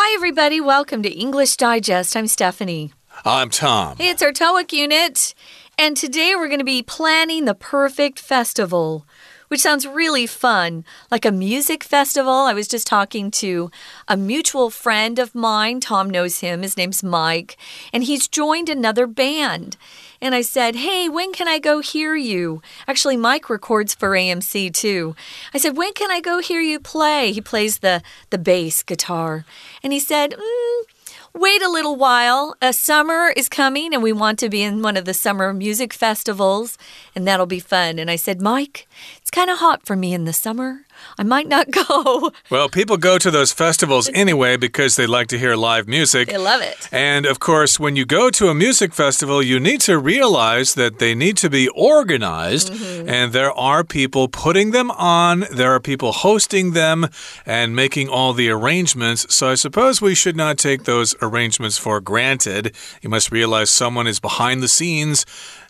Hi, everybody. Welcome to English Digest. I'm Stephanie. I'm Tom. Hey, it's our TOEIC unit. And today we're going to be planning the perfect festival which sounds really fun, like a music festival. I was just talking to a mutual friend of mine. Tom knows him. His name's Mike, and he's joined another band. And I said, Hey, when can I go hear you? Actually, Mike records for AMC too. I said, When can I go hear you play? He plays the, the bass guitar. And he said, mm, wait a little while. A summer is coming, and we want to be in one of the summer music festivals, and that'll be fun. And I said, Mike, it's kind of hot for me in the summer. I might not go. Well, people go to those festivals anyway because they like to hear live music. They love it. And of course, when you go to a music festival, you need to realize that they need to be organized. Mm -hmm. And there are people putting them on, there are people hosting them and making all the arrangements. So I suppose we should not take those arrangements for granted. You must realize someone is behind the scenes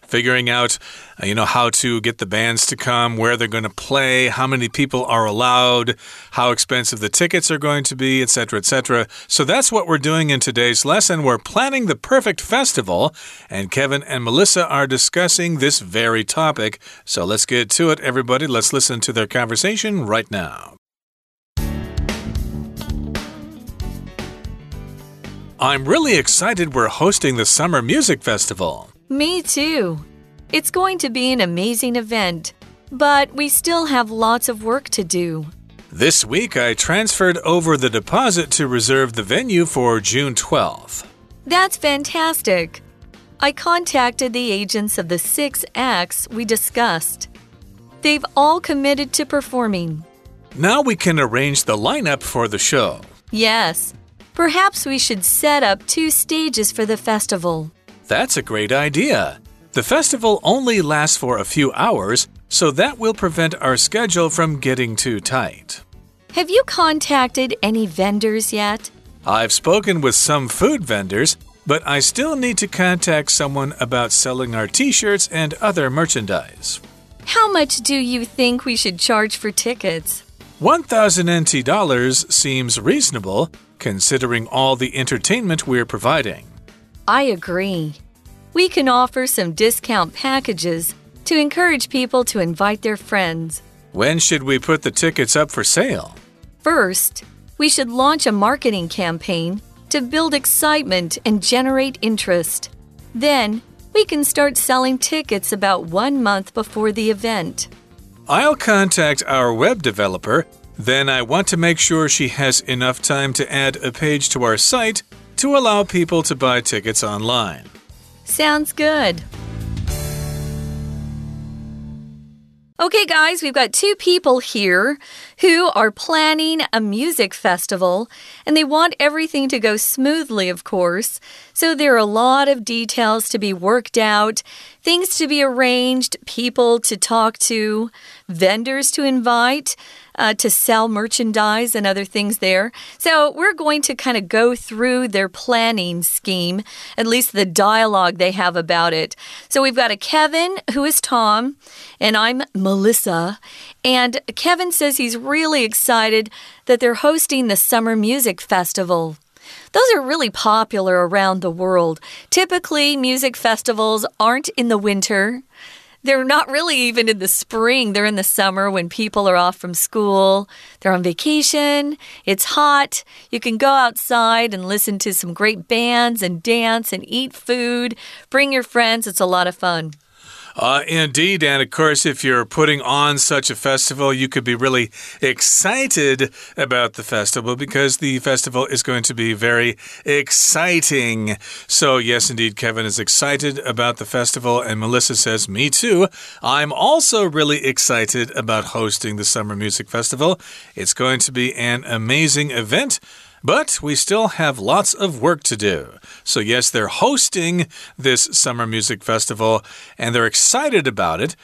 figuring out, uh, you know, how to get the bands to come, where they're going to play, how many people are allowed, how expensive the tickets are going to be, etc., etc. So that's what we're doing in today's lesson. We're planning the perfect festival, and Kevin and Melissa are discussing this very topic. So let's get to it, everybody. Let's listen to their conversation right now. I'm really excited we're hosting the Summer Music Festival. Me too. It's going to be an amazing event, but we still have lots of work to do. This week, I transferred over the deposit to reserve the venue for June 12th. That's fantastic. I contacted the agents of the six acts we discussed. They've all committed to performing. Now we can arrange the lineup for the show. Yes. Perhaps we should set up two stages for the festival. That's a great idea. The festival only lasts for a few hours, so that will prevent our schedule from getting too tight. Have you contacted any vendors yet? I've spoken with some food vendors, but I still need to contact someone about selling our t shirts and other merchandise. How much do you think we should charge for tickets? 1,000 NT dollars seems reasonable, considering all the entertainment we're providing. I agree. We can offer some discount packages to encourage people to invite their friends. When should we put the tickets up for sale? First, we should launch a marketing campaign to build excitement and generate interest. Then, we can start selling tickets about one month before the event. I'll contact our web developer. Then I want to make sure she has enough time to add a page to our site to allow people to buy tickets online. Sounds good. Okay, guys, we've got two people here who are planning a music festival, and they want everything to go smoothly, of course. So there are a lot of details to be worked out, things to be arranged, people to talk to, vendors to invite uh, to sell merchandise and other things there. So we're going to kind of go through their planning scheme, at least the dialogue they have about it. So we've got a Kevin who is Tom, and I'm Melissa. And Kevin says he's really excited that they're hosting the Summer Music Festival. Those are really popular around the world. Typically, music festivals aren't in the winter. They're not really even in the spring. They're in the summer when people are off from school. They're on vacation. It's hot. You can go outside and listen to some great bands and dance and eat food. Bring your friends. It's a lot of fun. Uh, indeed. And of course, if you're putting on such a festival, you could be really excited about the festival because the festival is going to be very exciting. So, yes, indeed, Kevin is excited about the festival. And Melissa says, Me too. I'm also really excited about hosting the Summer Music Festival. It's going to be an amazing event. But we still have lots of work to do. So, yes, they're hosting this summer music festival and they're excited about it.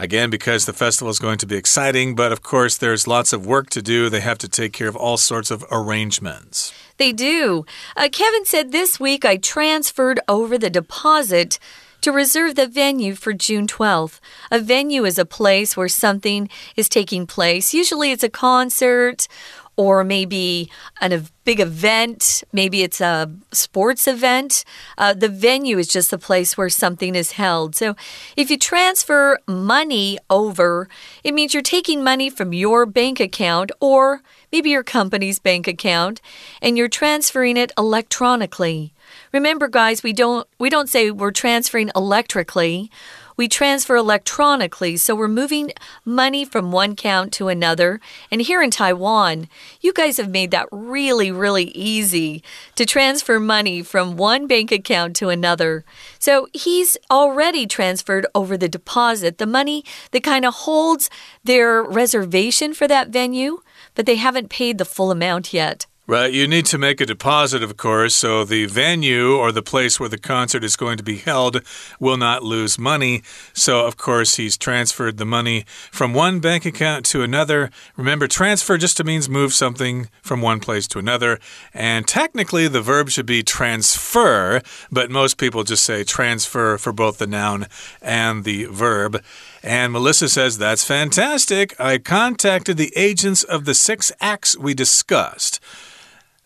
Again, because the festival is going to be exciting, but of course, there's lots of work to do. They have to take care of all sorts of arrangements. They do. Uh, Kevin said this week I transferred over the deposit to reserve the venue for June 12th. A venue is a place where something is taking place. Usually it's a concert or maybe an, a big event. Maybe it's a sports event. Uh, the venue is just the place where something is held. So if you transfer money over, it means you're taking money from your bank account or maybe your company's bank account and you're transferring it electronically. Remember guys, we don't we don't say we're transferring electrically we transfer electronically, so we're moving money from one account to another. And here in Taiwan, you guys have made that really, really easy to transfer money from one bank account to another. So he's already transferred over the deposit, the money that kind of holds their reservation for that venue, but they haven't paid the full amount yet. Right, you need to make a deposit, of course, so the venue or the place where the concert is going to be held will not lose money. So, of course, he's transferred the money from one bank account to another. Remember, transfer just means move something from one place to another. And technically, the verb should be transfer, but most people just say transfer for both the noun and the verb. And Melissa says, That's fantastic. I contacted the agents of the six acts we discussed.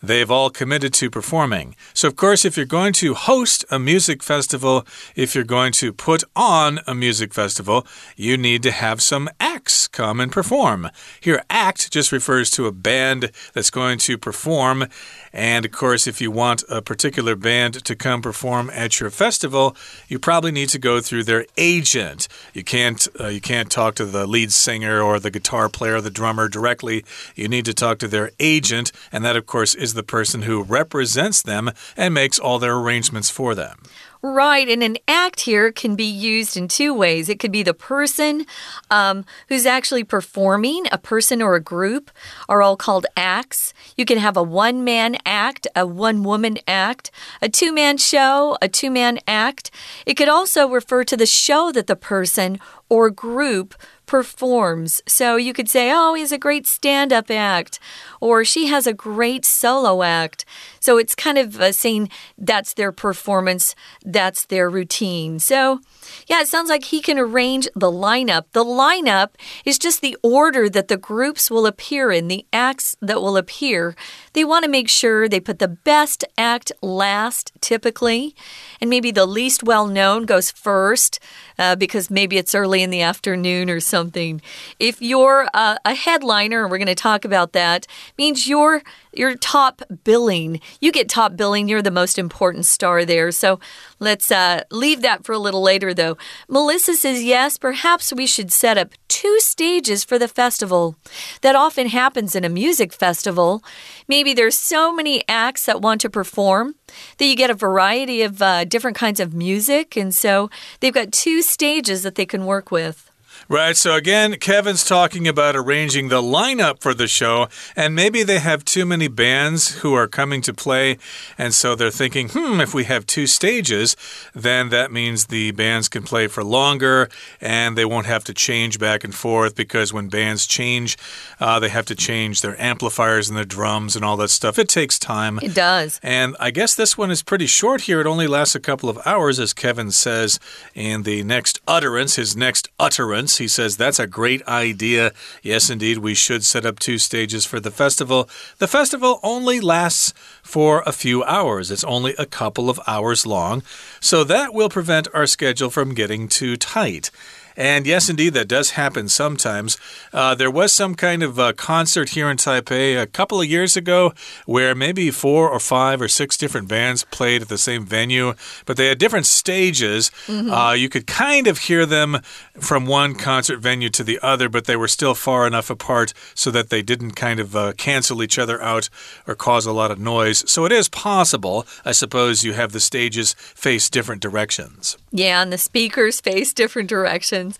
They've all committed to performing. So, of course, if you're going to host a music festival, if you're going to put on a music festival, you need to have some acts come and perform. Here, act just refers to a band that's going to perform. And of course, if you want a particular band to come perform at your festival, you probably need to go through their agent. You can't uh, you can't talk to the lead singer or the guitar player or the drummer directly. You need to talk to their agent, and that of course is the person who represents them and makes all their arrangements for them. Right, and an act here can be used in two ways. It could be the person um, who's actually performing, a person or a group are all called acts. You can have a one man act, a one woman act, a two man show, a two man act. It could also refer to the show that the person or group performs. So you could say, oh, he has a great stand up act, or she has a great solo act. So it's kind of uh, saying that's their performance, that's their routine. So, yeah, it sounds like he can arrange the lineup. The lineup is just the order that the groups will appear in, the acts that will appear. They want to make sure they put the best act last, typically, and maybe the least well known goes first uh, because maybe it's early in the afternoon or something. If you're uh, a headliner, and we're going to talk about that, means you're your top billing. You get top billing, you're the most important star there. So let's uh, leave that for a little later, though. Melissa says, yes, perhaps we should set up two stages for the festival. That often happens in a music festival. Maybe there's so many acts that want to perform that you get a variety of uh, different kinds of music. And so they've got two stages that they can work with. Right. So again, Kevin's talking about arranging the lineup for the show, and maybe they have too many bands who are coming to play, and so they're thinking, hmm, if we have two stages, then that means the bands can play for longer and they won't have to change back and forth because when bands change, uh, they have to change their amplifiers and their drums and all that stuff. It takes time. It does. And I guess this one is pretty short here. It only lasts a couple of hours, as Kevin says in the next utterance, his next utterance. He says, That's a great idea. Yes, indeed, we should set up two stages for the festival. The festival only lasts for a few hours, it's only a couple of hours long. So that will prevent our schedule from getting too tight. And yes, indeed, that does happen sometimes. Uh, there was some kind of uh, concert here in Taipei a couple of years ago where maybe four or five or six different bands played at the same venue, but they had different stages. Mm -hmm. uh, you could kind of hear them from one concert venue to the other, but they were still far enough apart so that they didn't kind of uh, cancel each other out or cause a lot of noise. So it is possible, I suppose, you have the stages face different directions. Yeah, and the speakers face different directions.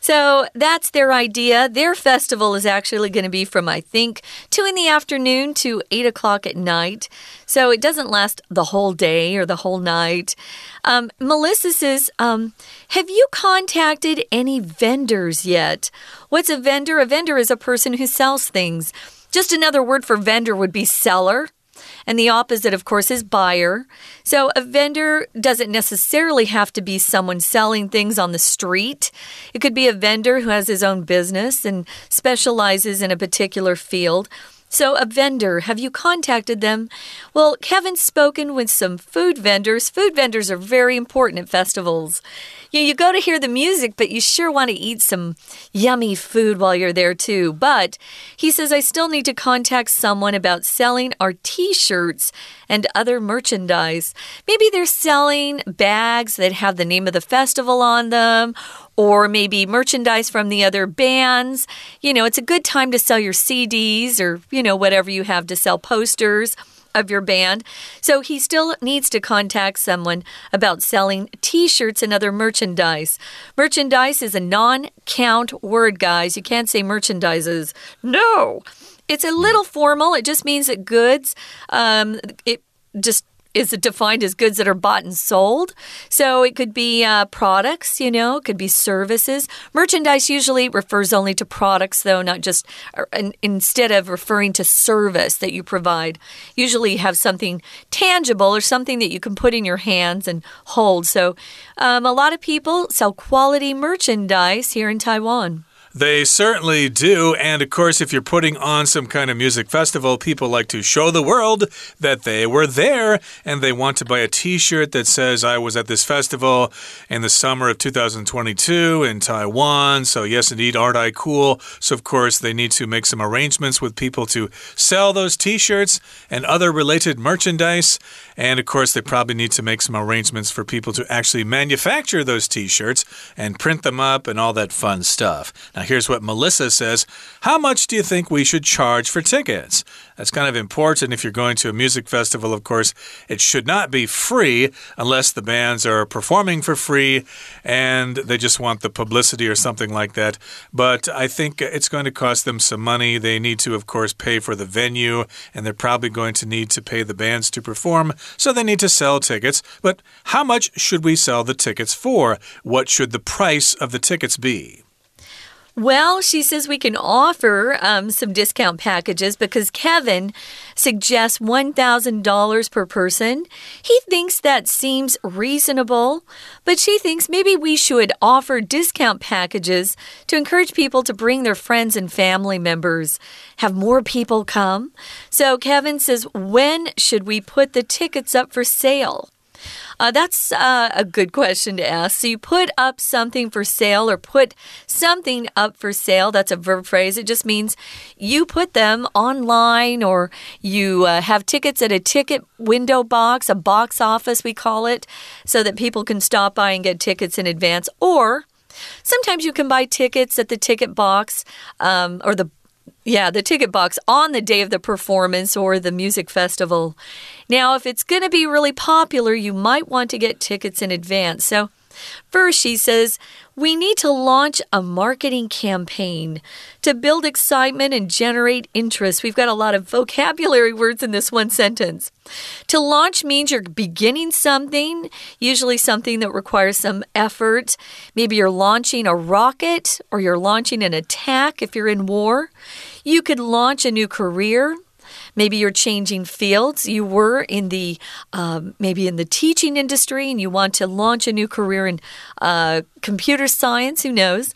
So that's their idea. Their festival is actually going to be from, I think, 2 in the afternoon to 8 o'clock at night. So it doesn't last the whole day or the whole night. Um, Melissa says, um, Have you contacted any vendors yet? What's a vendor? A vendor is a person who sells things. Just another word for vendor would be seller. And the opposite, of course, is buyer. So a vendor doesn't necessarily have to be someone selling things on the street. It could be a vendor who has his own business and specializes in a particular field. So, a vendor, have you contacted them? Well, Kevin's spoken with some food vendors. Food vendors are very important at festivals. You, you go to hear the music, but you sure want to eat some yummy food while you're there, too. But he says, I still need to contact someone about selling our t shirts and other merchandise. Maybe they're selling bags that have the name of the festival on them or maybe merchandise from the other bands. You know, it's a good time to sell your CDs or, you know, whatever you have to sell posters of your band. So he still needs to contact someone about selling t shirts and other merchandise. Merchandise is a non count word, guys. You can't say merchandises. No. It's a little formal. It just means that goods, um, it just is defined as goods that are bought and sold. So it could be uh, products, you know, it could be services. Merchandise usually refers only to products, though, not just uh, instead of referring to service that you provide. Usually have something tangible or something that you can put in your hands and hold. So um, a lot of people sell quality merchandise here in Taiwan. They certainly do. And of course, if you're putting on some kind of music festival, people like to show the world that they were there and they want to buy a t shirt that says, I was at this festival in the summer of 2022 in Taiwan. So, yes, indeed, aren't I cool? So, of course, they need to make some arrangements with people to sell those t shirts and other related merchandise. And of course, they probably need to make some arrangements for people to actually manufacture those t shirts and print them up and all that fun stuff. Now, here's what Melissa says How much do you think we should charge for tickets? That's kind of important if you're going to a music festival, of course. It should not be free unless the bands are performing for free and they just want the publicity or something like that. But I think it's going to cost them some money. They need to, of course, pay for the venue and they're probably going to need to pay the bands to perform. So they need to sell tickets. But how much should we sell the tickets for? What should the price of the tickets be? Well, she says we can offer um, some discount packages because Kevin suggests $1,000 per person. He thinks that seems reasonable, but she thinks maybe we should offer discount packages to encourage people to bring their friends and family members, have more people come. So Kevin says, when should we put the tickets up for sale? Uh, that's uh, a good question to ask. So you put up something for sale or put something up for sale. That's a verb phrase. It just means you put them online or you uh, have tickets at a ticket window box, a box office, we call it, so that people can stop by and get tickets in advance. Or Sometimes you can buy tickets at the ticket box um, or the yeah, the ticket box on the day of the performance or the music festival. Now, if it's going to be really popular, you might want to get tickets in advance. So, First, she says, we need to launch a marketing campaign to build excitement and generate interest. We've got a lot of vocabulary words in this one sentence. To launch means you're beginning something, usually something that requires some effort. Maybe you're launching a rocket or you're launching an attack if you're in war. You could launch a new career. Maybe you're changing fields. You were in the um, maybe in the teaching industry and you want to launch a new career in uh, computer science. Who knows?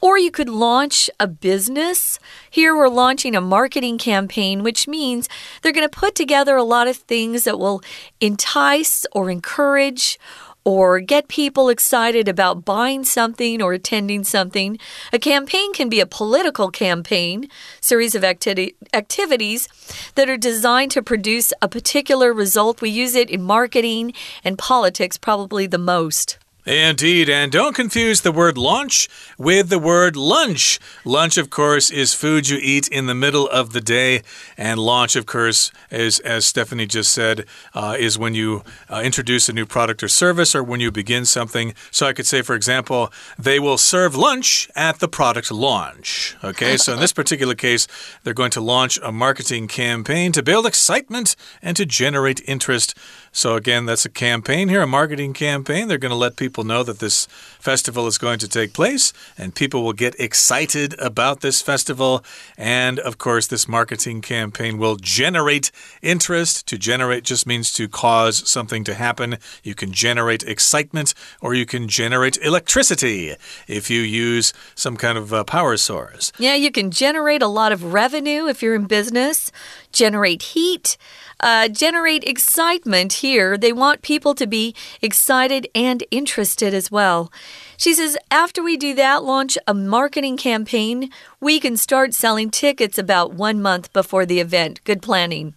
Or you could launch a business. Here we're launching a marketing campaign, which means they're going to put together a lot of things that will entice or encourage or get people excited about buying something or attending something. A campaign can be a political campaign, series of acti activities that are designed to produce a particular result. We use it in marketing and politics probably the most. Indeed, and don't confuse the word launch with the word lunch. Lunch, of course, is food you eat in the middle of the day, and launch, of course, is as Stephanie just said, uh, is when you uh, introduce a new product or service or when you begin something. So I could say, for example, they will serve lunch at the product launch. Okay, so in this particular case, they're going to launch a marketing campaign to build excitement and to generate interest. So again, that's a campaign here, a marketing campaign. They're going to let people know that this festival is going to take place, and people will get excited about this festival. And of course, this marketing campaign will generate interest. To generate just means to cause something to happen. You can generate excitement or you can generate electricity if you use some kind of uh, power source. Yeah, you can generate a lot of revenue if you're in business, generate heat uh, generate excitement here. They want people to be excited and interested as well. She says, after we do that, launch a marketing campaign, we can start selling tickets about one month before the event. Good planning.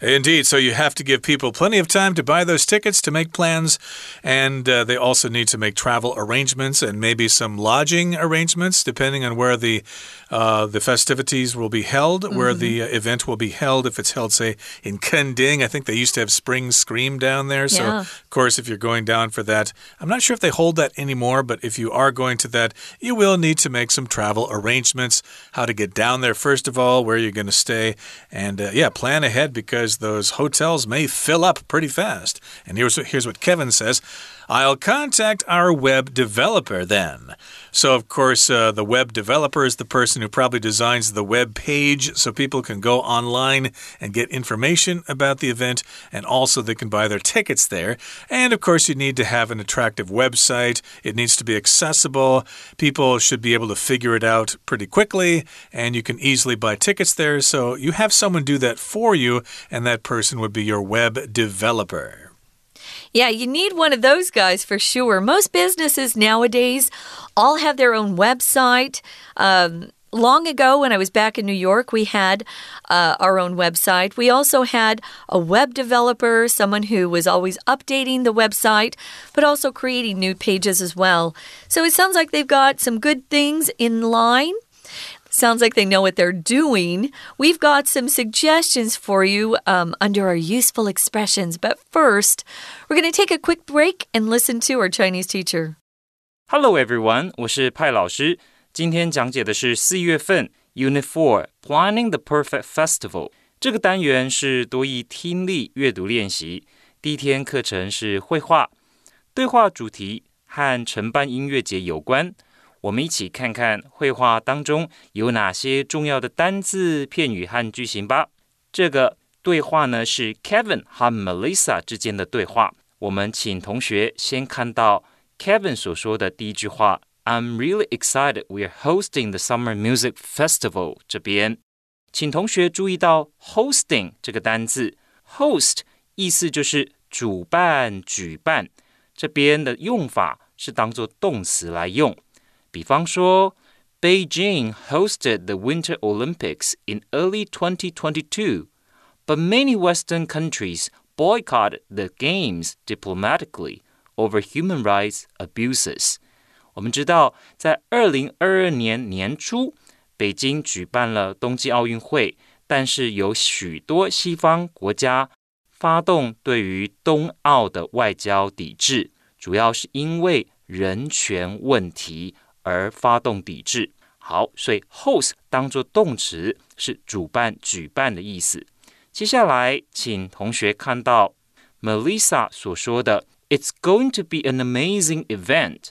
Indeed. So you have to give people plenty of time to buy those tickets, to make plans, and uh, they also need to make travel arrangements and maybe some lodging arrangements, depending on where the uh, the festivities will be held, mm -hmm. where the uh, event will be held. If it's held, say, in Kenting, I think they used to have Spring Scream down there. So, yeah. of course, if you're going down for that, I'm not sure if they hold that anymore, but if you are going to that, you will need to make some travel arrangements, how to get down there, first of all, where you're going to stay, and uh, yeah, plan ahead because because those hotels may fill up pretty fast. And here's here's what Kevin says I'll contact our web developer then. So, of course, uh, the web developer is the person who probably designs the web page so people can go online and get information about the event, and also they can buy their tickets there. And, of course, you need to have an attractive website, it needs to be accessible. People should be able to figure it out pretty quickly, and you can easily buy tickets there. So, you have someone do that for you, and that person would be your web developer. Yeah, you need one of those guys for sure. Most businesses nowadays all have their own website. Um, long ago, when I was back in New York, we had uh, our own website. We also had a web developer, someone who was always updating the website, but also creating new pages as well. So it sounds like they've got some good things in line. Sounds like they know what they're doing. We've got some suggestions for you um, under our useful expressions. But first, we're going to take a quick break and listen to our Chinese teacher. Hello everyone，我是派老师。今天讲解的是四月份 Unit Four Planning the Perfect Festival 这个单元是多义听力阅读练习。第一天课程是绘画，对话主题和承办音乐节有关。 我们一起看看绘画当中有哪些重要的单字、片语和句型吧。这个对话呢是 Kevin 和 Melissa 之间的对话。我们请同学先看到 Kevin 所说的第一句话：“I'm really excited. We are hosting the Summer Music Festival。”这边，请同学注意到 “hosting” 这个单字，“host” 意思就是主办、举办。这边的用法是当做动词来用。比方说，Beijing hosted the Winter Olympics in early 2022, but many Western countries boycotted the games diplomatically over human rights abuses. 我们知道，在二零二二年年初，北京举办了冬季奥运会，但是有许多西方国家发动对于冬奥的外交抵制，主要是因为人权问题。 而发动抵制。好，所以 host 当做动词是主办、举办的意思。接下来，请同学看到 Melissa 所说的 "It's going to be an amazing event."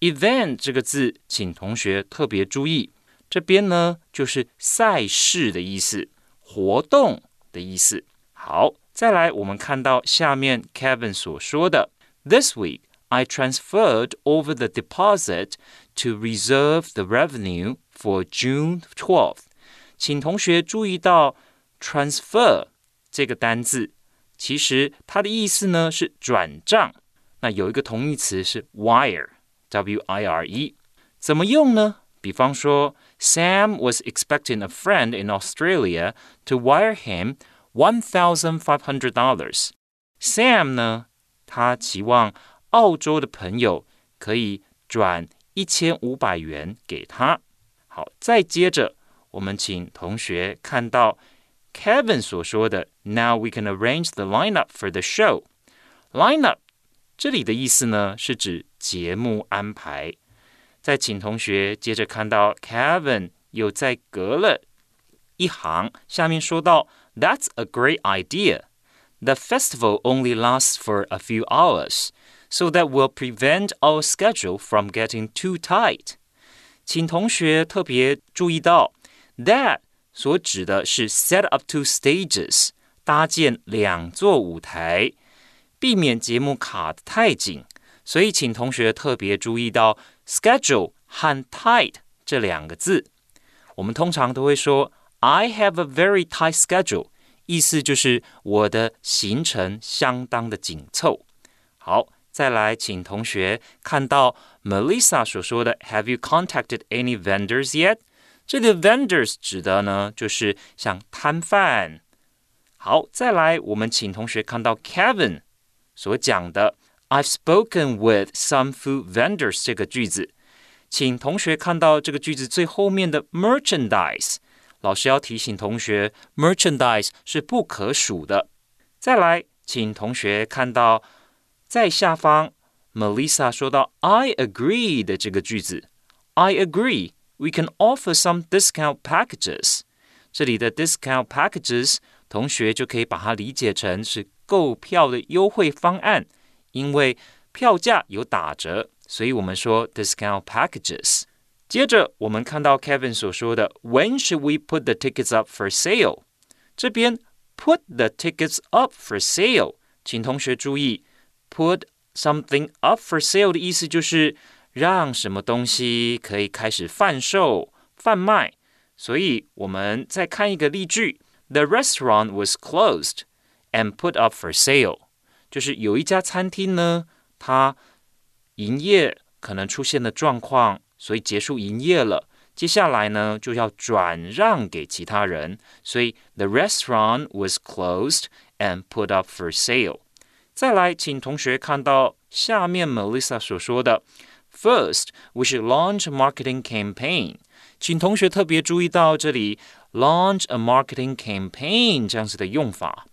event 这个字，请同学特别注意，这边呢就是赛事的意思，活动的意思。好，再来，我们看到下面 Kevin 所说的 "This week." I transferred over the deposit to reserve the revenue for June 12th。请同学注意到 transfer 这个单字，其实它的意思呢是转账。那有一个同义词是 wire，w i r e，怎么用呢？比方说，Sam was expecting a friend in Australia to wire him one thousand five hundred dollars。Sam 呢，他期望 澳洲的朋友可以转一千五百元给他。好，再接着，我们请同学看到 Kevin 所说的 “Now we can arrange the lineup for the show”。lineup 这里的意思呢，是指节目安排。再请同学接着看到 Kevin 又再隔了一行，下面说到 “That's a great idea. The festival only lasts for a few hours.” so that will prevent our schedule from getting too tight. 请同学特别注意到，that 所指的是 set up two stages，搭建两座舞台，避免节目卡得太紧。所以，请同学特别注意到 schedule 和 tight 这两个字。我们通常都会说 I have a very tight schedule，意思就是我的行程相当的紧凑。好， 再来，请同学看到 Melissa 所说的 Have you contacted any vendors yet？这里的 vendors 指的呢，就是像摊贩。好，再来，我们请同学看到 Kevin 所讲的 I've spoken with some food vendors 这个句子，请同学看到这个句子最后面的 merchandise。老师要提醒同学，merchandise 是不可数的。再来，请同学看到 在下方，Melissa 说到 "I agree" 的这个句子，I agree we can offer some discount packages。这里的 discount packages，同学就可以把它理解成是购票的优惠方案，因为票价有打折，所以我们说 discount packages。接着，我们看到 Kevin 所说的 "When should we put the tickets up for sale？" 这边 "put the tickets up for sale"，请同学注意 ，"put something up for sale" 的意思就是让什么东西可以开始贩售、贩卖。所以我们再看一个例句：The restaurant was closed and put up for sale。就是有一家餐厅呢，它营业可能出现的状况。所以结束营业了，接下来呢就要转让给其他人。所以 the restaurant was closed and put up for sale。 再来，请同学看到下面 Melissa 所说的，First we should launch a marketing campaign。请同学特别注意到这里 launch a marketing campaign 这样子的用法。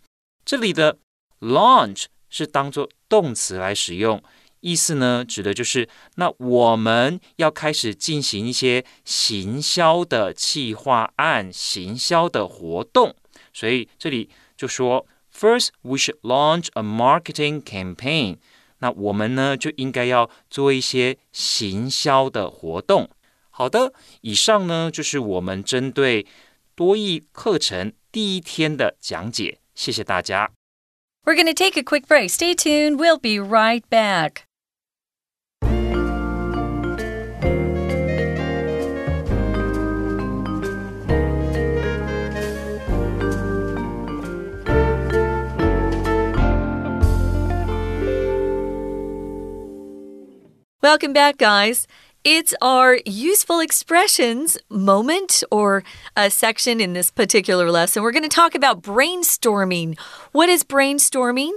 这里的 launch 是当做动词来使用。意思呢，指的就是那我们要开始进行一些行销的企划案、行销的活动，所以这里就说 ，First we should launch a marketing campaign。那我们呢就应该要做一些行销的活动。好的，以上呢就是我们针对多益课程第一天的讲解，谢谢大家。We're going to take a quick break. Stay tuned. We'll be right back. Welcome back, guys. It's our useful expressions moment or a section in this particular lesson. We're going to talk about brainstorming. What is brainstorming?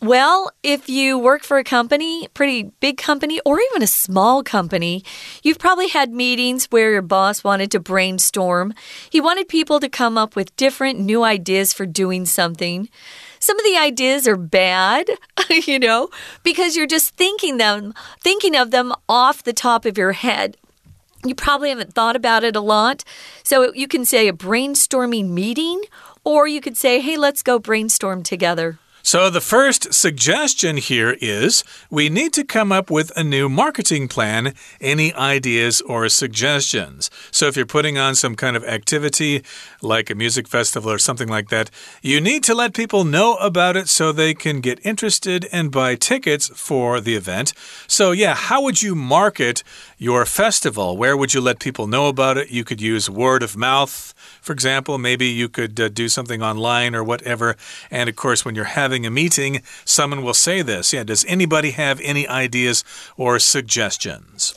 Well, if you work for a company, pretty big company, or even a small company, you've probably had meetings where your boss wanted to brainstorm. He wanted people to come up with different new ideas for doing something. Some of the ideas are bad, you know, because you're just thinking them, thinking of them off the top of your head. You probably haven't thought about it a lot. So you can say a brainstorming meeting, or you could say, hey, let's go brainstorm together. So, the first suggestion here is we need to come up with a new marketing plan. Any ideas or suggestions? So, if you're putting on some kind of activity like a music festival or something like that, you need to let people know about it so they can get interested and buy tickets for the event. So, yeah, how would you market your festival? Where would you let people know about it? You could use word of mouth, for example. Maybe you could uh, do something online or whatever. And of course, when you're having having a meeting, someone will say this. Yeah, does anybody have any ideas or suggestions?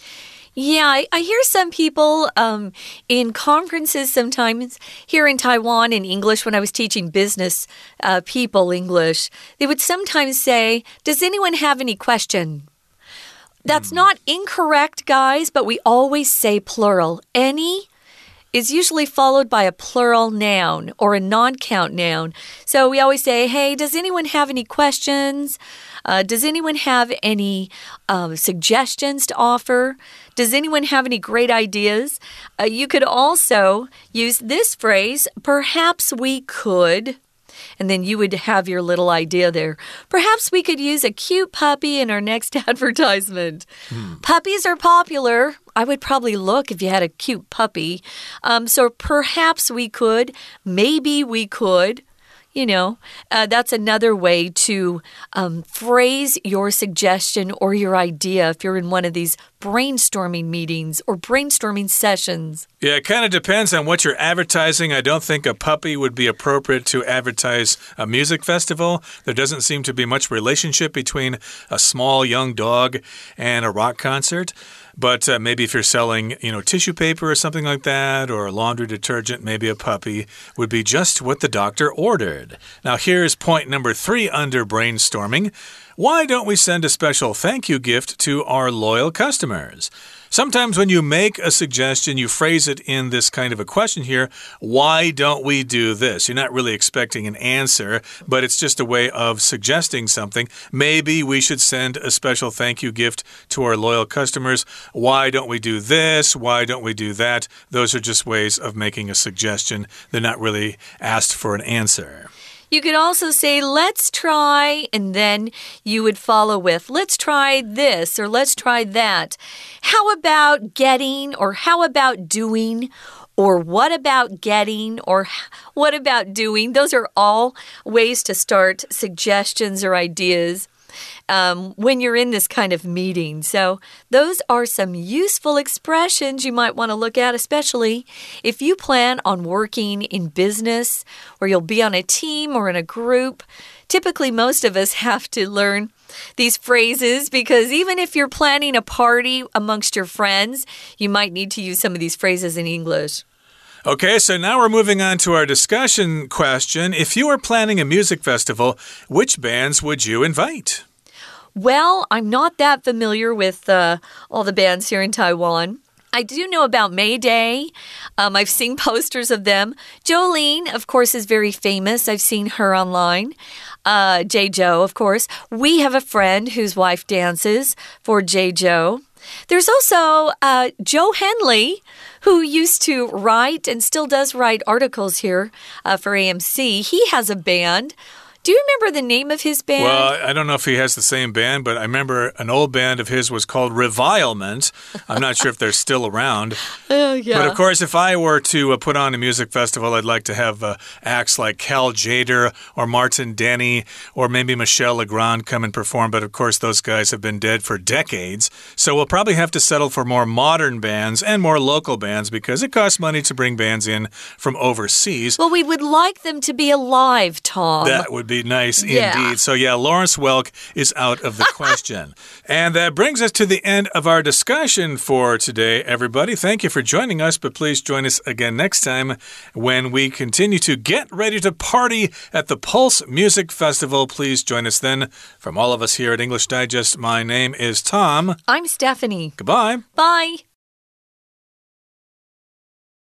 Yeah, I, I, hear some people um, in conferences sometimes here in Taiwan in English when I was teaching business uh, people English. They would sometimes say, Does anyone have any question? That's mm. not incorrect, guys, but we always say plural. Any is usually followed by a plural noun or a non count noun. So we always say, Hey, does anyone have any questions? Uh, does anyone have any um, suggestions to offer? Does anyone have any great ideas? Uh, you could also use this phrase, perhaps we could. And then you would have your little idea there. Perhaps we could use a cute puppy in our next advertisement. Hmm. Puppies are popular. I would probably look if you had a cute puppy. Um, so perhaps we could, maybe we could you know, uh, that's another way to um, phrase your suggestion or your idea if you're in one of these brainstorming meetings or brainstorming sessions. Yeah, it kind of depends on what you're advertising. I don't think a puppy would be appropriate to advertise a music festival. There doesn't seem to be much relationship between a small young dog and a rock concert. But uh, maybe if you're selling, you know, tissue paper or something like that, or a laundry detergent, maybe a puppy would be just what the doctor ordered. Now, here's point number three under brainstorming. Why don't we send a special thank you gift to our loyal customers? Sometimes when you make a suggestion, you phrase it in this kind of a question here why don't we do this? You're not really expecting an answer, but it's just a way of suggesting something. Maybe we should send a special thank you gift to our loyal customers. Why don't we do this? Why don't we do that? Those are just ways of making a suggestion. They're not really asked for an answer. You could also say, let's try, and then you would follow with, let's try this or let's try that. How about getting or how about doing? Or what about getting? Or what about doing? Those are all ways to start suggestions or ideas um, when you're in this kind of meeting. So, those are some useful expressions you might want to look at, especially if you plan on working in business or you'll be on a team or in a group. Typically, most of us have to learn these phrases because even if you're planning a party amongst your friends, you might need to use some of these phrases in English. Okay, so now we're moving on to our discussion question. If you were planning a music festival, which bands would you invite? Well, I'm not that familiar with uh, all the bands here in Taiwan. I do know about Mayday. Um, I've seen posters of them. Jolin, of course, is very famous. I've seen her online. Uh, Jay Chou, of course. We have a friend whose wife dances for Jay Chou. There's also uh, Joe Henley, who used to write and still does write articles here uh, for AMC. He has a band do you remember the name of his band? Well, I don't know if he has the same band, but I remember an old band of his was called Revilement. I'm not sure if they're still around. Oh, yeah. But of course, if I were to uh, put on a music festival, I'd like to have uh, acts like Cal Tjader or Martin Denny or maybe Michel Legrand come and perform. But of course, those guys have been dead for decades. So we'll probably have to settle for more modern bands and more local bands because it costs money to bring bands in from overseas. Well, we would like them to be alive, Tom. That would be nice yeah. indeed. So, yeah, Lawrence Welk is out of the question. and that brings us to the end of our discussion for today, everybody. Thank you for joining us, but please join us again next time when we continue to get ready to party at the Pulse Music Festival. Please join us then. From all of us here at English Digest, my name is Tom. I'm Stephanie. Goodbye. Bye.